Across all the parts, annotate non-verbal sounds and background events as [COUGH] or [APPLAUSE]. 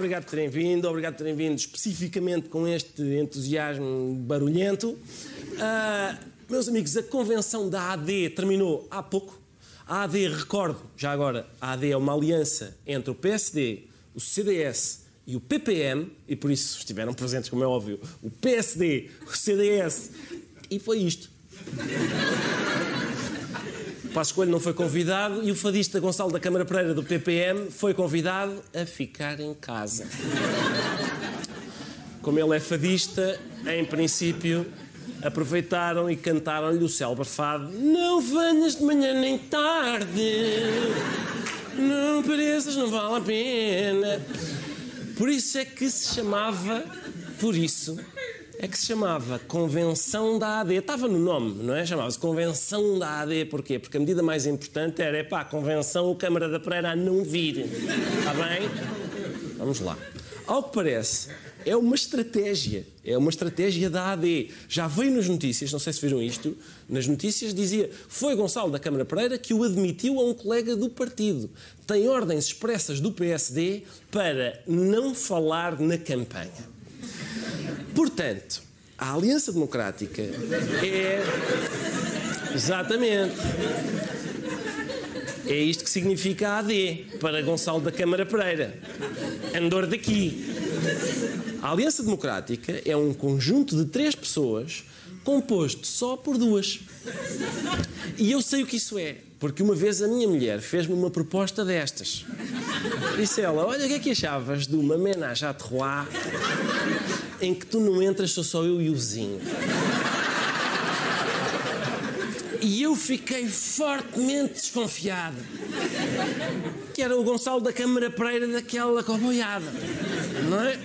Obrigado por terem vindo, obrigado por terem vindo especificamente com este entusiasmo barulhento. Ah, meus amigos, a convenção da AD terminou há pouco. A AD, recordo, já agora, a AD é uma aliança entre o PSD, o CDS e o PPM, e por isso estiveram presentes, como é óbvio, o PSD, o CDS, e foi isto. O Passo Coelho não foi convidado e o fadista Gonçalo da Câmara Pereira do PPM foi convidado a ficar em casa. Como ele é fadista, em princípio, aproveitaram e cantaram-lhe o célebre fado Não venhas de manhã nem tarde, não pareças, não vale a pena. Por isso é que se chamava, por isso, é que se chamava Convenção da AD. Estava no nome, não é? Chamava-se Convenção da AD. Porquê? Porque a medida mais importante era, epá, Convenção, Câmara da Pereira a não vir. Está bem? Vamos lá. Ao que parece, é uma estratégia. É uma estratégia da AD. Já veio nas notícias, não sei se viram isto, nas notícias dizia foi Gonçalo da Câmara Pereira que o admitiu a um colega do partido. Tem ordens expressas do PSD para não falar na campanha. Portanto, a Aliança Democrática é. Exatamente. É isto que significa AD para Gonçalo da Câmara Pereira. Andor daqui. A Aliança Democrática é um conjunto de três pessoas composto só por duas. E eu sei o que isso é, porque uma vez a minha mulher fez-me uma proposta destas. Disse ela: Olha, o que é que achavas de uma menage à trois em que tu não entras, sou só eu e o vizinho? E eu fiquei fortemente desconfiado. Que era o Gonçalo da Câmara Pereira daquela comboiada. Não é?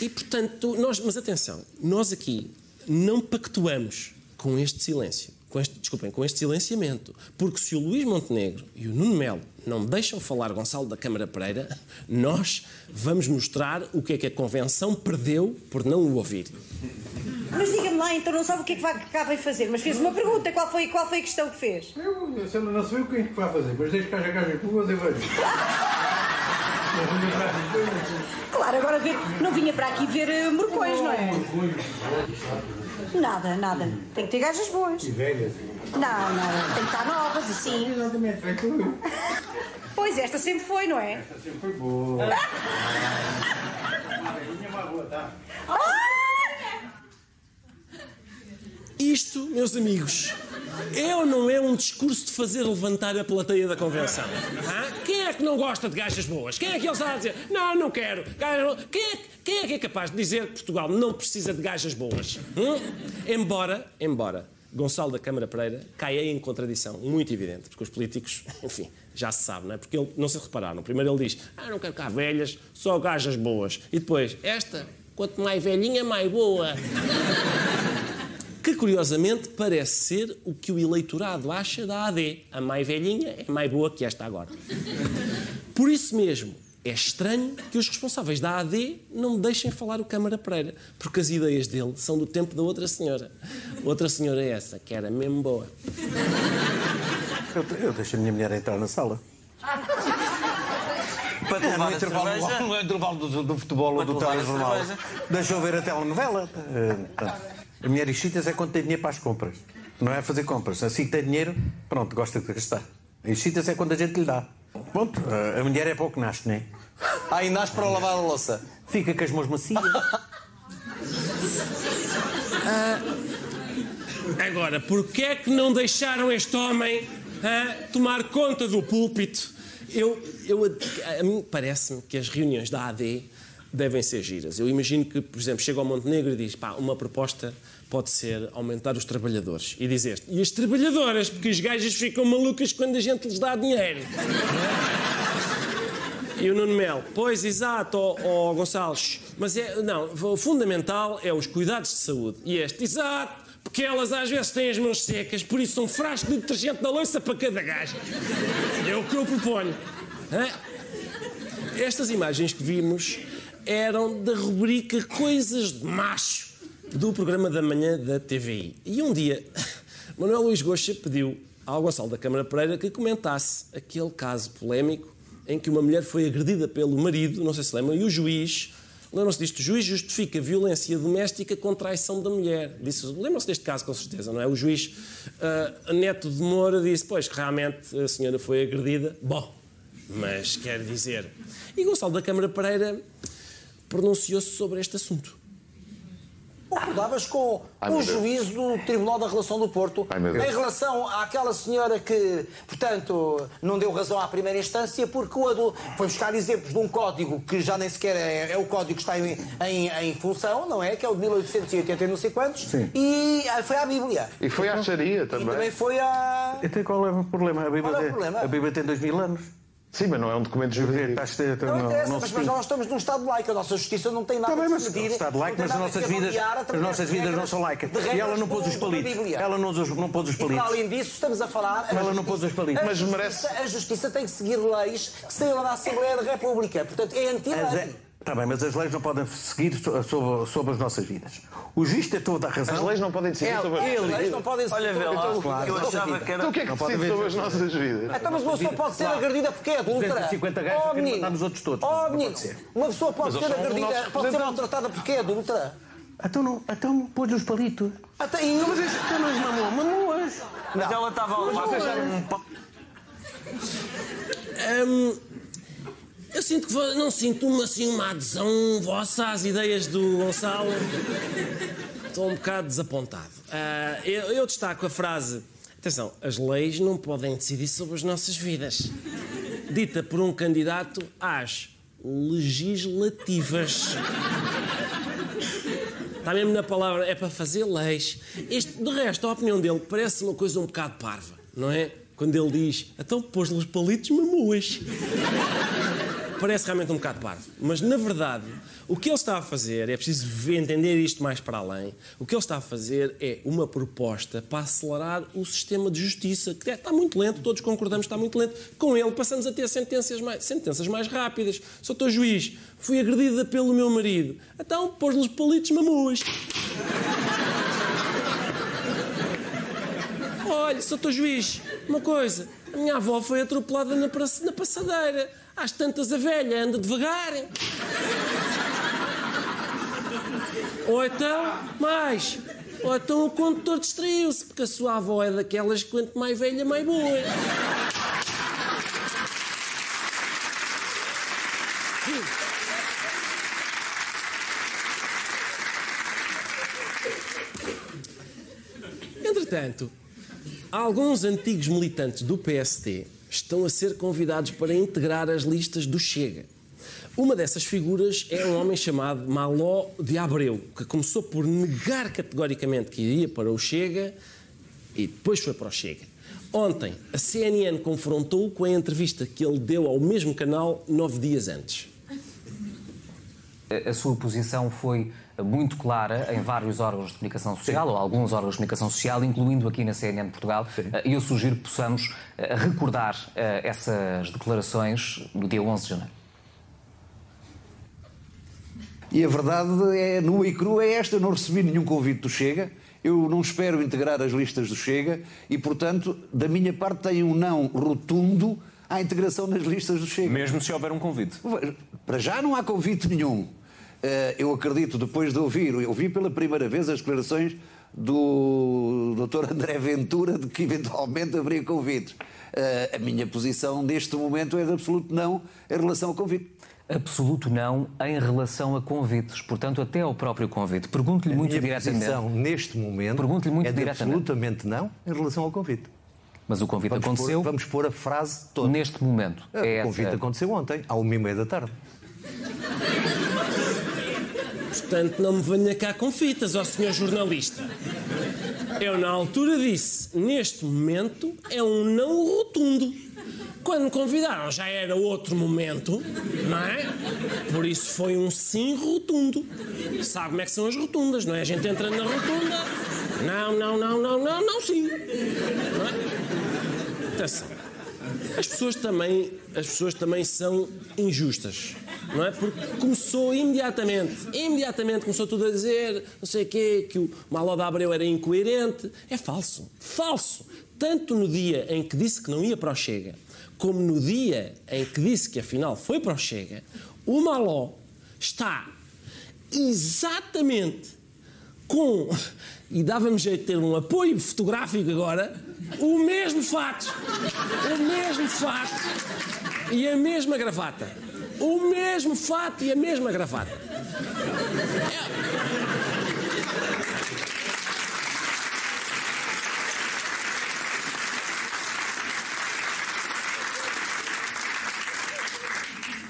E portanto, nós, mas atenção, nós aqui não pactuamos com este silêncio. Com este, desculpem, com este silenciamento. Porque se o Luís Montenegro e o Nuno Melo não deixam falar Gonçalo da Câmara Pereira, nós vamos mostrar o que é que a Convenção perdeu por não o ouvir. Mas diga-me lá, então não sabe o que é que vai, cá vai fazer, mas fez uma pergunta, qual foi, qual foi a questão que fez? Eu, eu não sei o que é que vai fazer, mas deixe que haja gajas boas eu vejo. Claro, agora ver, não vinha para aqui ver eh, morcões, não é? Nada, nada. Tem que ter gajas boas. E velhas. Não, não, tem que estar novas, assim. Exatamente. [LAUGHS] Pois, esta sempre foi, não é? Esta sempre foi boa. Minha má boa, tá? Isto, meus amigos, é ou não é um discurso de fazer levantar a plateia da convenção? Hã? Quem é que não gosta de gajas boas? Quem é que ele está a dizer? Não, não quero. Quem, é, que- quem é que é capaz de dizer que Portugal não precisa de gajas boas? Hum? Embora, embora Gonçalo da Câmara Pereira caia em contradição muito evidente, porque os políticos, enfim, já se sabe, não é? Porque ele, não se repararam. Primeiro ele diz, ah, não quero cá velhas, só gajas boas. E depois, esta, quanto mais velhinha, mais boa. Que curiosamente parece ser o que o eleitorado acha da AD. A mais velhinha é mais boa que esta agora. Por isso mesmo, é estranho que os responsáveis da AD não me deixem falar o Câmara Pereira, porque as ideias dele são do tempo da outra senhora. Outra senhora é essa, que era mesmo boa. Eu, eu deixo a minha mulher entrar na sala. Para te É, levar no a intervalo, no [LAUGHS] intervalo do, do futebol ou do telejornal. Deixa eu ver a telenovela. Portanto, a mulher Chitas é quando tem dinheiro para as compras. Não é fazer compras. Assim que tem dinheiro, pronto, gosta de gastar. E Chitas é quando a gente lhe dá. Pronto, a mulher é pouco nasce, não é? Ah, e nasce para lavar a louça. Fica com as mãos macias. Agora, porquê é que não deixaram este homem a tomar conta do púlpito. Eu, eu, a mim parece-me que as reuniões da AD devem ser giras. Eu imagino que, por exemplo, chega ao Montenegro e diz: pá, uma proposta pode ser aumentar os trabalhadores. E dizer e as trabalhadoras, porque os gajas ficam malucas quando a gente lhes dá dinheiro. E o Nuno Mel, pois, exato, ó ó, Gonçalves, mas é, não, o fundamental é os cuidados de saúde. E este, exato, porque elas às vezes têm as mãos secas, por isso um frasco de detergente na louça para cada gajo. É o que eu proponho. Hã? Estas imagens que vimos eram da rubrica Coisas de Macho do programa da manhã da TVI. E um dia, [LAUGHS] Manuel Luís Goxa pediu ao Gonçalo da Câmara Pereira que comentasse aquele caso polémico em que uma mulher foi agredida pelo marido, não sei se lembram, e o juiz, lembram-se disto, o juiz justifica violência doméstica com traição da mulher. Disse, lembram-se deste caso com certeza, não é? O juiz uh, Neto de Moura disse, pois, que realmente a senhora foi agredida. Bom, mas quer dizer... E Gonçalo da Câmara Pereira pronunciou-se sobre este assunto. Concordavas com Ai, o juízo do Tribunal da Relação do Porto Ai, em relação àquela senhora que, portanto, não deu razão à primeira instância porque o adu- foi buscar exemplos de um código que já nem sequer é, é o código que está em, em, em função, não é? Que é o de 1880 e não sei quantos. Sim. E ah, foi à Bíblia. E foi à Sharia E também. também foi à. Então qual é o problema? A Bíblia, Qual é o tem- problema? A Bíblia tem dois mil anos. Sim, mas não é um documento jurídico. Estás a ter- Não, não- interessa, não mas, mas nós estamos num Estado laico, a nossa justiça não tem nada a mas decidir. o Estado laico, mas as nossas vidas, as nossas vidas não são laicas. E ela não pôs os palitos. Ela não, não pôs os E para palitos. além disso, estamos a falar. a Ela não pôs os palitos. Mas justiça- merece- A justiça tem que seguir leis que saíram da Assembleia da República. Portanto, é anti-lei. É- Está bem, mas as leis não podem seguir so- sobre, sobre as nossas vidas. O juiz tem toda a razão. As leis não podem decidir É, sobre as As nossas leis vidas. não podem ser. Olha, vê lá, eu achava que era. Então o que é que decide sobre as nossas vidas? Então, mas uma pessoa pode ser agredida porque é adulta. 250 gajos Oh, menino. matamos outros todos. Oh, menino. Uma pessoa pode ser agredida, pode ser maltratada porque é adulta. Então, não, então pôs os palitos. Até e... Mas isso então não mamou, mamoas. Mas ela estava a levar um eu sinto que não sinto uma, assim, uma adesão vossa às ideias do Gonçalo. Estou um bocado desapontado. Ah, eu, eu destaco a frase: atenção, as leis não podem decidir sobre as nossas vidas. Dita por um candidato às legislativas. Está mesmo na palavra, é para fazer leis. Isto, de resto, a opinião dele parece uma coisa um bocado parva, não é? Quando ele diz, então pôs-lhe os palitos mamuas. Parece realmente um bocado parvo. Mas, na verdade, o que ele está a fazer, é preciso entender isto mais para além, o que ele está a fazer é uma proposta para acelerar o sistema de justiça, que é- está muito lento, todos concordamos que está muito lento. Com ele passamos a ter sentenças mais, sentenças mais rápidas. Sou teu juiz, fui agredida pelo meu marido. Então, pôs-lhe os palitos mamuas. Olha, sou teu juiz, uma coisa. A minha avó foi atropelada na, na passadeira. Às tantas a velha anda devagar. Ou então, mais. Ou então o condutor distraiu-se, porque a sua avó é daquelas que quanto mais velha, mais boa. Entretanto, alguns antigos militantes do PST estão a ser convidados para integrar as listas do Chega. Uma dessas figuras é um homem chamado Maló de Abreu, que começou por negar categoricamente que iria para o Chega e depois foi para o Chega. Ontem, a CNN confrontou-o com a entrevista que ele deu ao mesmo canal nove dias antes. A sua posição foi muito clara em vários órgãos de comunicação social, ou alguns órgãos de comunicação social, incluindo aqui na CNN de Portugal. E eu sugiro que possamos eh, recordar eh, essas declarações do dia 11 de janeiro. E a verdade é nua e crua é esta: eu não recebi nenhum convite do Chega, eu não espero integrar as listas do Chega e, portanto, da minha parte, tenho um não rotundo à integração nas listas do Chega. Mesmo se houver um convite. Para já não há convite nenhum. Eh, Eu acredito, depois de ouvir, eu ouvi pela primeira vez as declarações do Dr. André Ventura de que eventualmente haveria convites. Eh, A minha posição neste momento é de absoluto não em relação ao convite. Absoluto não em relação a convites, portanto, até ao próprio convite. Pergunto-lhe muito minha diretamente. posição neste momento muito é de diretamente. absolutamente não em relação ao convite. Mas o convite vamos aconteceu. Pôr, vamos pôr a frase toda. Neste momento. É o convite essa... aconteceu ontem, à uma e meia da tarde. Portanto, não me venha cá com fitas, ó senhor jornalista. Eu, na altura, disse: neste momento é um não rotundo. Quando me convidaram já era outro momento, não é? Por isso foi um sim rotundo. Sabe como é que são as rotundas, não é? A gente entra na rotunda. Não, não, não, não, não, não, sim. Não é? Atenção. As pessoas também, as pessoas também são injustas, não é? Porque começou imediatamente, imediatamente começou tudo a dizer, não sei o quê, que o Malo da Abreu era incoerente. É falso, falso. Tanto no dia em que disse que não ia para o Chega, como no dia em que disse que afinal foi para o Chega, o Maló está exatamente com, e dava-me jeito de ter um apoio fotográfico agora, o mesmo fato, o mesmo fato e a mesma gravata. O mesmo fato e a mesma gravata.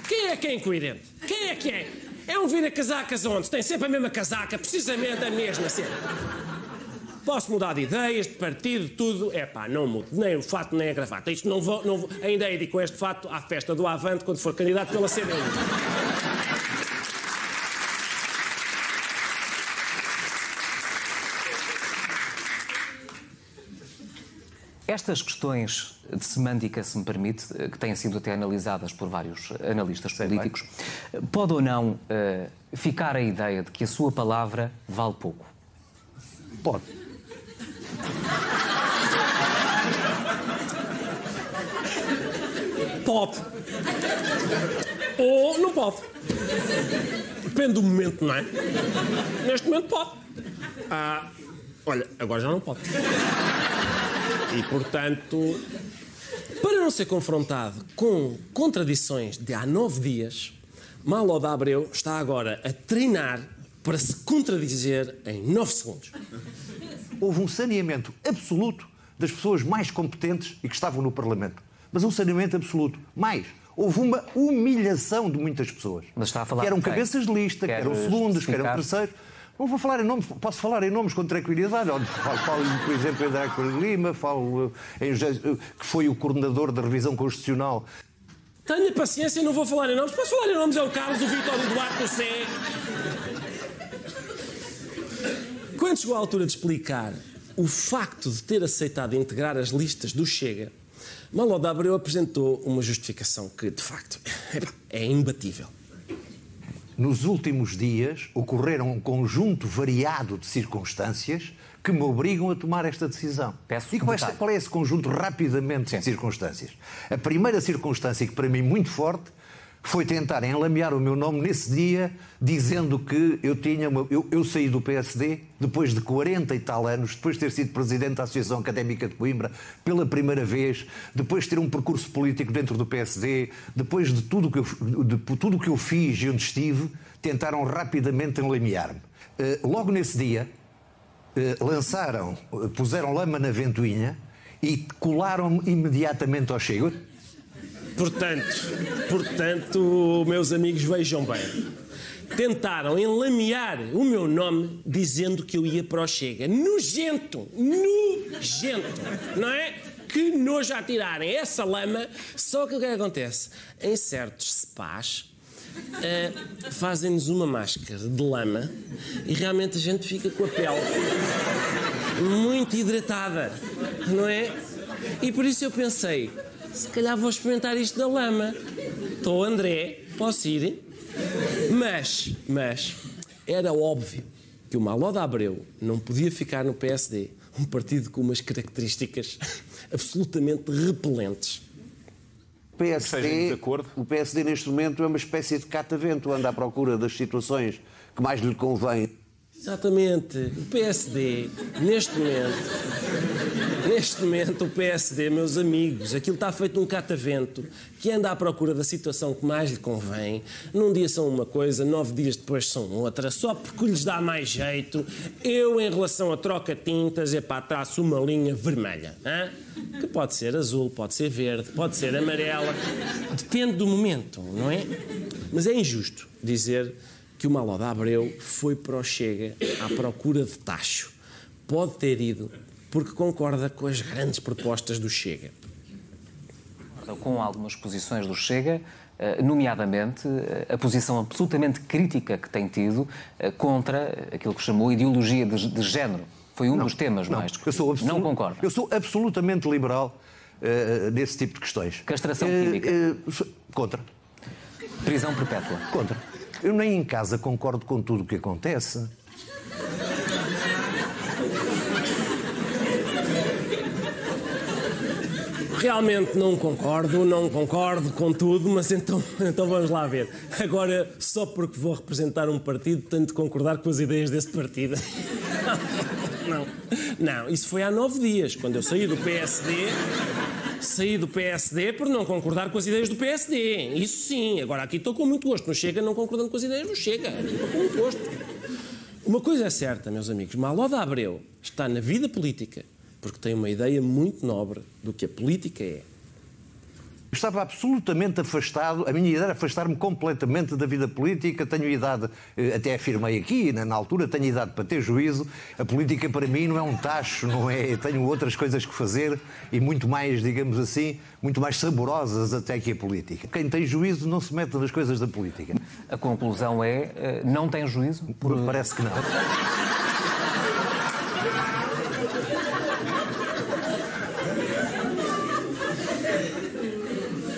Quem é que é incoerente? Quem é que é? É um vira-casacas onde tem sempre a mesma casaca, precisamente a mesma sempre. Posso mudar de ideias, de partido, tudo. É pá, não mudo. Nem o fato, nem a gravata. Isto não vou, não vou. Ainda hei de com este fato à festa do Avante quando for candidato pela CDU. Estas questões de semântica, se me permite, que têm sido até analisadas por vários analistas políticos, pode ou não uh, ficar a ideia de que a sua palavra vale pouco? Pode. Pode. Ou não pode. Depende do momento, não é? Neste momento pode. Ah, olha, agora já não pode. E, portanto, para não ser confrontado com contradições de há nove dias, Malo da Abreu está agora a treinar para se contradizer em nove segundos. Houve um saneamento absoluto das pessoas mais competentes e que estavam no Parlamento. Mas um saneamento absoluto. Mais, houve uma humilhação de muitas pessoas. Mas está a falar que eram cabeças de lista, que eram segundos, que eram terceiros. Não vou falar em nomes, posso falar em nomes com tranquilidade. Falo, falo, por exemplo, em André Coelho Lima, falo eh, em José, eh, que foi o coordenador da revisão constitucional. Tenha paciência, não vou falar em nomes. Posso falar em nomes? É o Carlos, o Vitor, o Duarte, o Sé. Quando chegou a altura de explicar o facto de ter aceitado integrar as listas do Chega, Malo da Abreu apresentou uma justificação que, de facto, é imbatível. Nos últimos dias ocorreram um conjunto variado de circunstâncias que me obrigam a tomar esta decisão. Peço e qual, é, qual é esse conjunto rapidamente de circunstâncias? A primeira circunstância, que para mim muito forte, foi tentar enlamear o meu nome nesse dia, dizendo que eu tinha uma, eu, eu saí do PSD depois de 40 e tal anos, depois de ter sido presidente da Associação Académica de Coimbra pela primeira vez, depois de ter um percurso político dentro do PSD, depois de tudo que eu, de tudo que eu fiz e onde estive, tentaram rapidamente enlamear-me. Eh, logo nesse dia, eh, lançaram, eh, puseram lama na ventoinha e colaram-me imediatamente ao Chega. Portanto, portanto, meus amigos, vejam bem. Tentaram enlamear o meu nome dizendo que eu ia para o Chega. Nojento! Nojento! Não é? Que nojo a tirarem essa lama. Só que o que é acontece? Em certos spas, eh, fazem-nos uma máscara de lama e realmente a gente fica com a pele muito hidratada, não é? E por isso eu pensei, se calhar vou experimentar isto da lama. Estou André, posso ir? Mas, mas, era óbvio que o Maló de Abreu não podia ficar no PSD, um partido com umas características [LAUGHS] absolutamente repelentes. O PSD, o PSD neste momento é uma espécie de catavento, anda à procura das situações que mais lhe convém. Exatamente. O PSD, neste momento, Neste momento, o PSD, meus amigos, aquilo está feito um catavento que anda à procura da situação que mais lhe convém. Num dia são uma coisa, nove dias depois são outra, só porque lhes dá mais jeito. Eu, em relação a troca-tintas, é para traço uma linha vermelha. hã? Que pode ser azul, pode ser verde, pode ser amarela. Depende do momento, não é? Mas é injusto dizer que o Malo da Abreu foi para o Chega à procura de tacho. Pode ter ido porque concorda com as grandes propostas do Chega. com algumas posições do Chega, eh, nomeadamente eh, a posição absolutamente crítica que tem tido eh, contra aquilo que chamou ideologia de, de género. Foi um dos temas mais Eu sou discutidos. Não concordo. Eu sou absolutamente liberal eh, nesse tipo de questões. Castração Eh, química. sou- contra. Prisão perpétua. Contra. Eu nem em casa concordo com tudo o que acontece. Realmente não concordo, não concordo com tudo, mas então, então vamos lá ver. Agora, só porque vou representar um partido, tenho de concordar com as ideias desse partido. [LAUGHS] Não, não, isso foi há nove dias, quando eu saí do PSD. Saí do PSD por não concordar com as ideias do PSD. Isso sim. Agora aqui estou com muito gosto. Não chega não concordando com as ideias do Chega. Estou com muito gosto. Uma coisa é certa, meus amigos. Maloda Abreu está na vida política porque tem uma ideia muito nobre do que a política é. Estava absolutamente afastado, a minha ideia era afastar-me completamente da vida política. Tenho idade, eh, até afirmei aqui, na, altura, tenho idade para ter juízo. A política para mim não é um tacho, não é? Tenho outras coisas que fazer e muito mais, digamos assim, muito mais saborosas até que a política. Quem tem juízo não se mete nas coisas da política. A conclusão é, eh, não tem juízo? Parece que não.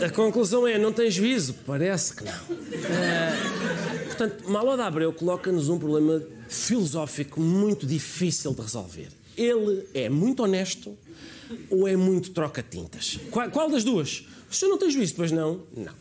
A conclusão é, não tem juízo? Parece que não. Eh, portanto, Maloda Abreu coloca-nos um problema filosófico muito difícil de resolver. Ele é muito honesto ou é muito troca-tintas? Qual, qual das duas? O senhor não tem juízo, pois não? Não.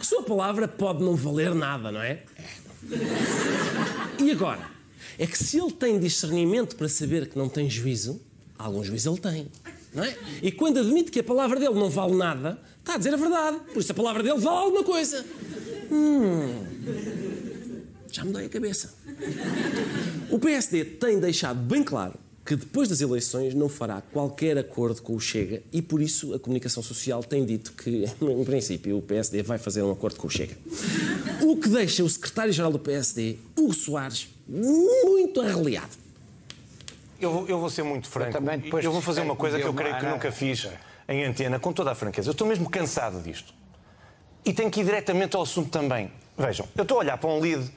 A sua palavra pode não valer nada, não é? É. E agora? É que se ele tem discernimento para saber que não tem juízo, algum juízo ele tem. É? E quando admite que a palavra dele não vale nada, está a dizer a verdade. Por isso a palavra dele vale alguma coisa. Hum, já me dói a cabeça. O PSD tem deixado bem claro que depois das eleições não fará qualquer acordo com o Chega e por isso a comunicação social tem dito que, [LAUGHS] em princípio, o PSD vai fazer um acordo com o Chega. O que deixa o secretário-geral do PSD, Hugo Soares, muito arreliado. Eu vou, eu vou ser muito franco. depois eu vou fazer uma coisa que eu creio que nunca fiz em antena, com toda a franqueza. Eu estou mesmo cansado disto. E tenho que ir diretamente ao assunto também. Vejam, eu estou a olhar para um lead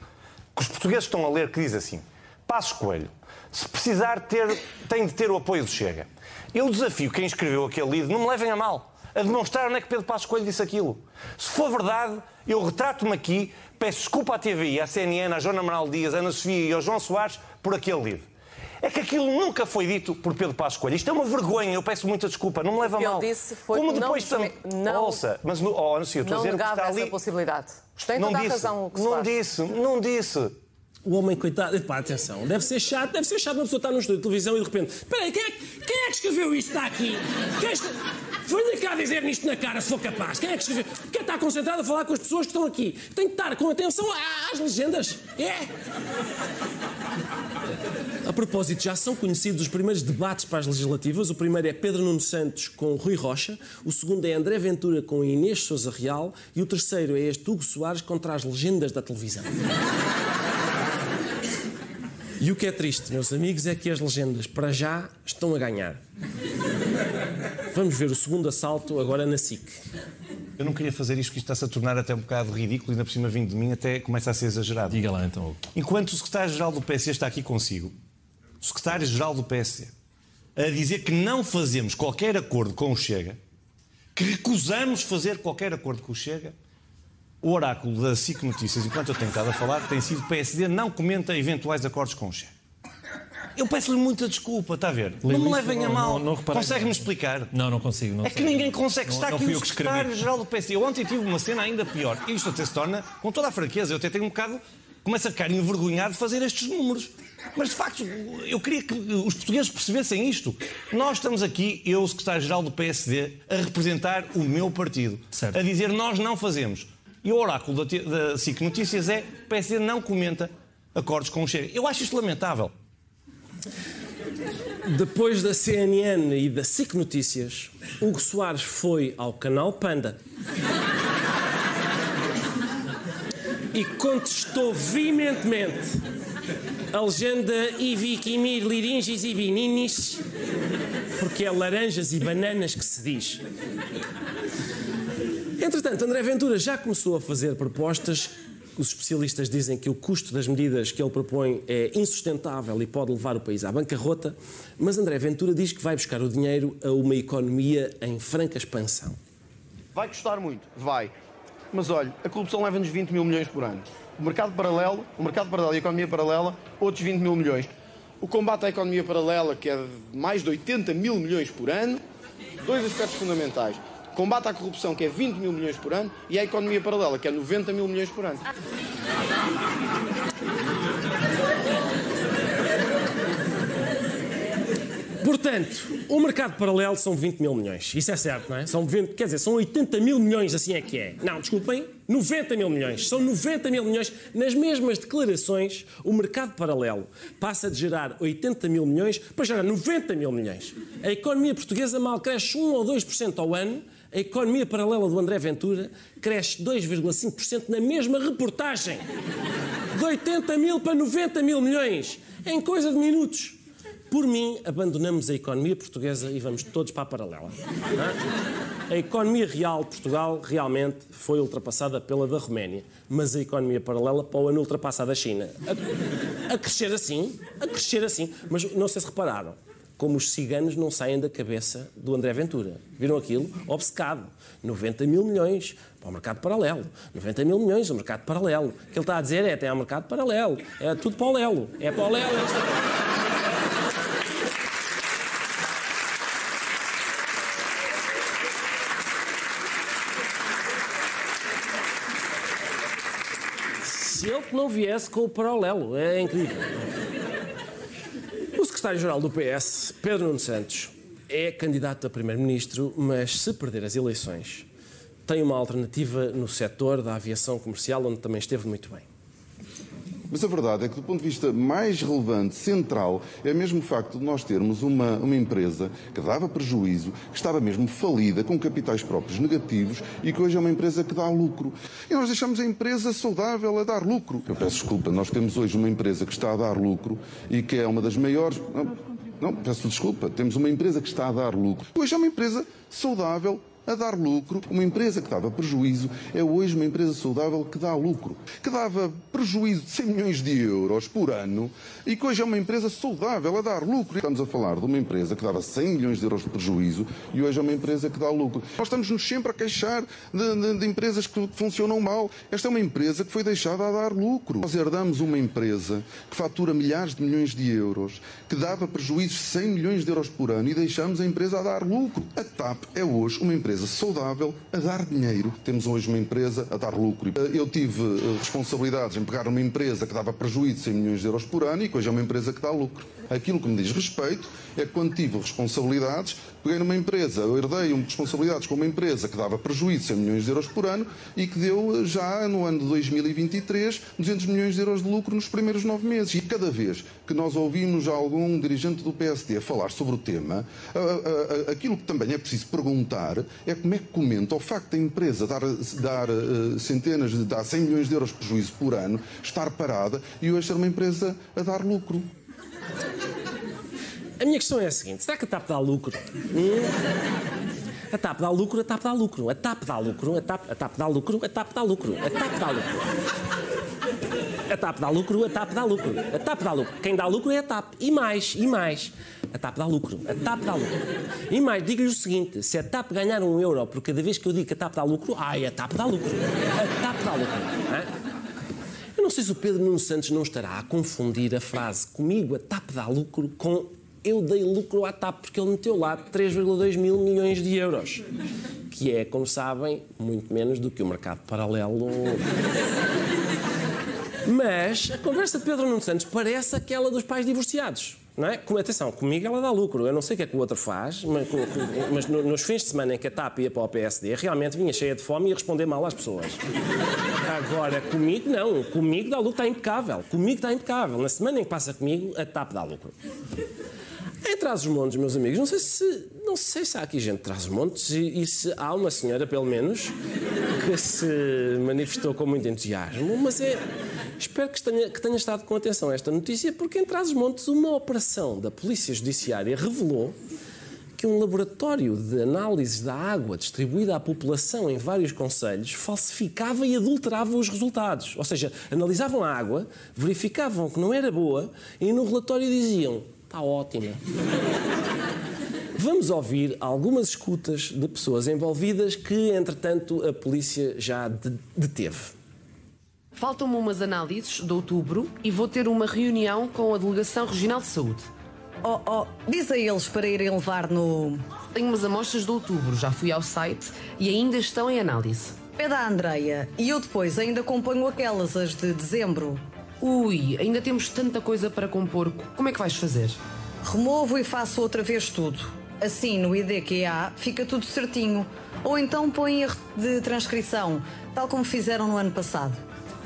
que os portugueses estão a ler que diz assim: Passos Coelho, se precisar ter, tem de ter o apoio do Chega. Eu desafio quem escreveu aquele lead, não me levem a mal, a demonstrar onde é que Pedro Passos Coelho disse aquilo. Se for verdade, eu retrato-me aqui, peço desculpa à TVI, à CNN, à Joana Amaral Dias, à Ana Sofia e ao João Soares por aquele lead. É que aquilo nunca foi dito por Pedro Passos Coelho. Isto é uma vergonha, eu peço muita desculpa, não me leva a Ele mal. disse foi Como não depois também. desme- não- Ouça, mas no, oh, Ana Sofia, eu estou a Não dizer o que negava essa ali. possibilidade. Tem não toda a disse, razão o que se não faz. disse, não disse. O homem, coitado, pá, atenção, deve ser chato, deve ser chato uma pessoa estar num estúdio de televisão e de repente, espera aí, quem é, que- quem é que escreveu isto que está aqui? Quem é que? Venha cá dizer nisto na cara, se for capaz. Quem é que escreveu? Quem está concentrado a falar com as pessoas que estão aqui? Tem que estar com atenção às legendas. É? A propósito, já são conhecidos os primeiros debates para as legislativas. O primeiro é Pedro Nuno Santos com Rui Rocha, o segundo é André Ventura com Inês Souza Real e o terceiro é este Hugo Soares contra as legendas da televisão. E o que é triste, meus amigos, é que as legendas, para já, estão a ganhar. Vamos ver o segundo assalto agora na SIC. Eu não queria fazer isto, que isto está-se a tornar até um bocado ridículo e ainda por cima vindo de mim até começa a ser exagerado. Diga lá então. Enquanto o secretário-geral do PSD está aqui consigo, secretário-geral do PSD, a dizer que não fazemos qualquer acordo com o Chega, que recusamos fazer qualquer acordo com o Chega, o oráculo da SIC Notícias, enquanto eu tenho estado a falar, tem sido PSD não comenta eventuais acordos com o Chega. Eu peço-lhe muita desculpa, está a ver? não me levem a não- mal. não- não. Consegue-me explicar? Não, não consigo. Não é que sei. ninguém consegue. Não- Está não aqui fui o que secretário-geral do PSD. Eu ontem tive uma cena ainda pior. Isto até se torna, com toda a franqueza, eu até tenho um bocado. Começo a ficar envergonhado de fazer estes números. Mas de facto, eu queria que os portugueses percebessem isto. Nós estamos aqui, eu, o secretário-geral do PSD, a representar o meu partido. A dizer nós não fazemos. E o oráculo da, da SIC Notícias é o PSD não comenta acordos com o Chega. Eu acho isto lamentável. Depois da CNN e da SIC Notícias, Hugo Soares foi ao canal Panda e contestou veementemente a legenda Ivi, Kimir, Liringes e Bininis, porque é laranjas e bananas que se diz. Entretanto, André Ventura já começou a fazer propostas. Os especialistas dizem que o custo das medidas que ele propõe é insustentável e pode levar o país à bancarrota, mas André Ventura diz que vai buscar o dinheiro a uma economia em franca expansão. Vai custar muito? Vai. Mas olha, a corrupção leva-nos 20 mil milhões por ano. O mercado paralelo, o mercado paralelo e a economia paralela, outros 20 mil milhões. O combate à economia paralela, que é de mais de 80 mil milhões por ano, dois aspectos fundamentais. Combate à corrupção, que é 20 mil milhões por ano, e a economia paralela, que é 90 mil milhões por ano. Portanto, o mercado paralelo são 20 mil milhões. Isso é certo, não é? São 20, quer dizer, são 80 mil milhões, assim é que é. Não, desculpem, 90 mil milhões. São 90 mil milhões. Nas mesmas declarações, o mercado paralelo passa de gerar 80 mil milhões para gerar 90 mil milhões. A economia portuguesa mal cresce 1 ou 2% ao ano. A economia paralela do André Ventura cresce 2,5% na mesma reportagem. De 80 mil para 90 mil milhões. Em coisa de minutos. Por mim, abandonamos a economia portuguesa e vamos todos para a paralela. É? A economia real de Portugal realmente foi ultrapassada pela da Roménia, mas a economia paralela para o ano ultrapassa a da China. A, a crescer assim, a crescer assim. Mas não sei se repararam, como os ciganos não saem da cabeça do André Ventura. Viram aquilo? Obcecado. 90 mil milhões para o mercado paralelo. 90 mil milhões no mercado paralelo. O que ele está a dizer é tem ao mercado paralelo. É tudo para o Lelo. É para o Lelo. Que não viesse com o paralelo, é incrível. O secretário-geral do PS, Pedro Nuno Santos, é candidato a primeiro-ministro, mas se perder as eleições, tem uma alternativa no setor da aviação comercial, onde também esteve muito bem. Mas a verdade é que, do ponto de vista mais relevante, central, é mesmo o facto de nós termos uma, uma empresa que dava prejuízo, que estava mesmo falida, com capitais próprios negativos e que hoje é uma empresa que dá lucro. E nós deixamos a empresa saudável a dar lucro. Eu peço desculpa, nós temos hoje uma empresa que está a dar lucro e que é uma das maiores. Não, não peço desculpa, temos uma empresa que está a dar lucro. Hoje é uma empresa saudável a dar lucro. Uma empresa que dava prejuízo é hoje uma empresa saudável que dá lucro. Que dava prejuízo de 100 milhões de euros por ano e que hoje é uma empresa saudável a dar lucro. Estamos a falar de uma empresa que dava 100 milhões de euros de prejuízo e hoje é uma empresa que dá lucro. Nós estamos-nos sempre a queixar de, de- de empresas que funcionam mal. Esta é uma empresa que foi deixada a dar lucro. Nós herdamos uma empresa que fatura milhares de milhões de euros, que dava prejuízos de 100 milhões de euros por ano e deixamos a empresa a dar lucro. A TAP é hoje uma empresa saudável a dar dinheiro. Temos hoje uma empresa a dar lucro. Eu tive eh, responsabilidades em pegar uma empresa que dava prejuízo de 100 milhões de euros por ano e que hoje é uma empresa que dá lucro. Aquilo que me diz respeito é que quando tive responsabilidades, peguei numa empresa, eu herdei um- responsabilidades com uma empresa que dava prejuízo de 100 milhões de euros por ano e que deu eh, já no ano de 2023 200 milhões de euros de lucro nos primeiros nove meses. E cada vez que nós ouvimos algum dirigente do PSD falar sobre o tema, a- a- a- aquilo que também é preciso perguntar é como é que comenta o facto da empresa dar, dar eh, centenas, de dar 100 milhões de euros de prejuízo por ano, estar parada e hoje ser uma empresa a dar lucro. A minha questão é a seguinte: será que a TAP dá lucro? Hum? A TAP dá lucro, a TAP dá lucro, a TAP dá lucro, a TAP, a TAP dá lucro, a TAP dá lucro, a TAP dá lucro. A TAP dá lucro, a TAP dá lucro, a TAP dá lucro. Quem dá lucro é a TAP. E mais, e mais. A TAP dá lucro, a TAP dá lucro. E mais, digo-lhe o seguinte: se a TAP ganhar um euro por cada vez que eu digo que a TAP dá lucro, ai, a TAP dá lucro. A TAP dá lucro. Não sei se o Pedro Nuno Santos não estará a confundir a frase comigo, a TAP dá lucro, com eu dei lucro à TAP, porque ele meteu lá 3,2 mil milhões de euros. Que é, como sabem, muito menos do que o mercado paralelo. Mas a conversa de Pedro Nuno Santos parece aquela dos pais divorciados. Não é? Com, atenção, comigo ela dá lucro. Eu não sei o que é que o outro faz, mas, com- com- mas no- nos fins de semana em que a TAP ia para o PSD, realmente vinha cheia de fome e ia responder mal às pessoas. Agora, comigo não. Comigo dá lucro, está impecável. Comigo está impecável. Na semana em que passa comigo, a TAP dá lucro. Em Trás-os-Montes, meus amigos, não sei se, não sei se há aqui gente de Trás-os-Montes e, e se há uma senhora, pelo menos, que se manifestou com muito entusiasmo, mas é. Espero que tenha, que tenha estado com atenção a esta notícia, porque em Trás-os-Montes uma operação da Polícia Judiciária revelou que um laboratório de análises da água distribuída à população em vários conselhos falsificava e adulterava os resultados. Ou seja, analisavam a água, verificavam que não era boa e no relatório diziam: está ótima. Vamos ouvir algumas escutas de pessoas envolvidas que, entretanto, a polícia já de- deteve. Faltam-me umas análises de outubro e vou ter uma reunião com a Delegação Regional de Saúde. Oh, oh, diz a eles para irem levar no. Tenho umas amostras de outubro, já fui ao site e ainda estão em análise. Pede à Andreia e eu depois ainda acompanho aquelas, as de dezembro. Ui, ainda temos tanta coisa para compor. Como é que vais fazer? Removo e faço outra vez tudo. Assim, no IDQA fica tudo certinho. Ou então põe erro de transcrição, tal como fizeram no ano passado.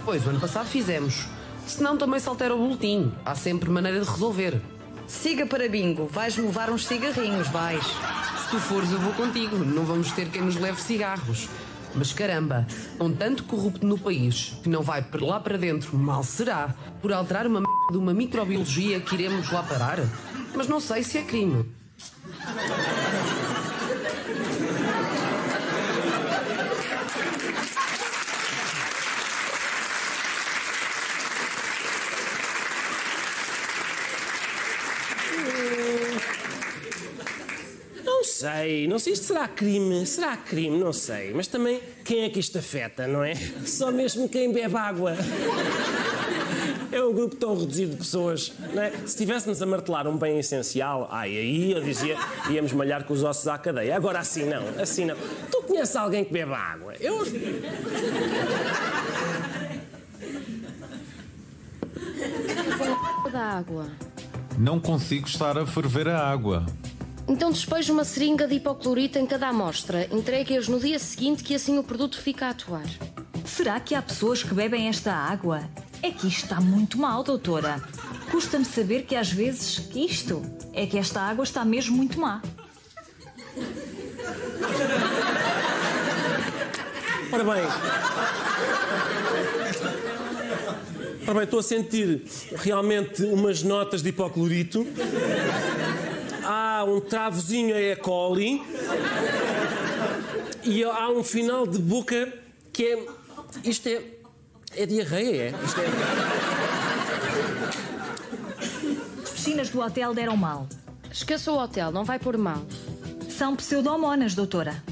Pois, o ano passado fizemos. Senão também se altera o boletim. Há sempre maneira de resolver. Siga para bingo, vais-me levar uns cigarrinhos, vais. Se tu fores, eu vou contigo. Não vamos ter quem nos leve cigarros. Mas caramba, com tanto corrupto no país que não vai lá para dentro, mal será, por alterar uma de uma microbiologia que iremos lá parar? Mas não sei se é crime. Não sei, não sei, isto será crime, será crime, não sei. Mas também, quem é que isto afeta, não é? Só mesmo quem bebe água. É um grupo tão reduzido de pessoas, não é? Se estivéssemos a martelar um bem essencial, ai, aí eu dizia, íamos malhar com os ossos à cadeia. Agora assim não, assim não. Tu conheces alguém que bebe água? Eu... da água. Não consigo estar a ferver a água. Então despeje uma seringa de hipoclorito em cada amostra. Entregue-as no dia seguinte que assim o produto fica a atuar. Será que há pessoas que bebem esta água? É que isto está muito mal, doutora. Custa-me saber que às vezes isto é que esta água está mesmo muito má. Ora bem. Ora bem, estou a sentir realmente umas notas de hipoclorito. Há um travozinho a E. coli. E há um final de boca que é. Isto é. É diarreia, é? Isto é. As piscinas do hotel deram mal. Esqueça o hotel, não vai pôr mal. São pseudomonas, doutora.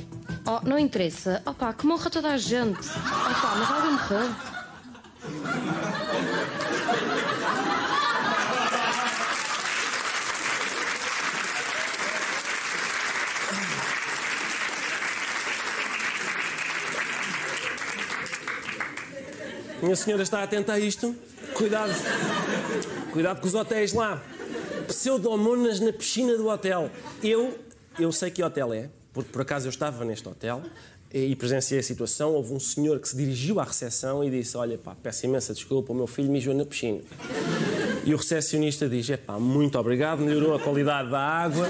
Oh, não interessa. Opa, que morra toda a gente. Opa, mas alguém morreu. Minha senhora está atenta a isto? Cuidado. Cuidado com os hotéis lá. Pseudomonas na piscina do hotel. Eu, eu sei que hotel é, porque por acaso eu estava neste hotel e presenciei a situação. Houve um senhor que se dirigiu à recepção e disse: Olha, pá, peço imensa desculpa, o meu filho mijou na piscina. E o recepcionista diz: É pá, muito obrigado, melhorou a qualidade da água.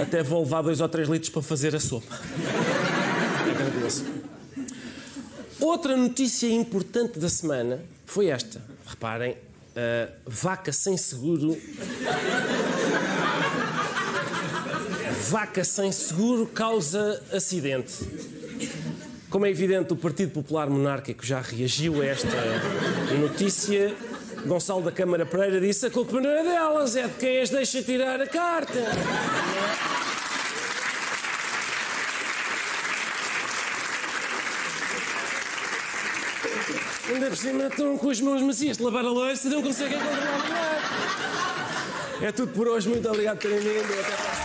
Até vou levar dois ou três litros para fazer a sopa. [LAUGHS] Agradeço. Outra notícia importante da semana foi esta. Reparem, a vaca sem seguro. Vaca sem seguro causa acidente. Como é evidente, o Partido Popular Monárquico já reagiu a esta notícia. Gonçalo da Câmara Pereira disse: a culpa não é delas, é de quem as deixa tirar a carta. Ainda por cima estão com as mãos macias de lavar a louça e não conseguem controlar nada. É tudo por hoje. Muito obrigado por terem vindo. Até a semana.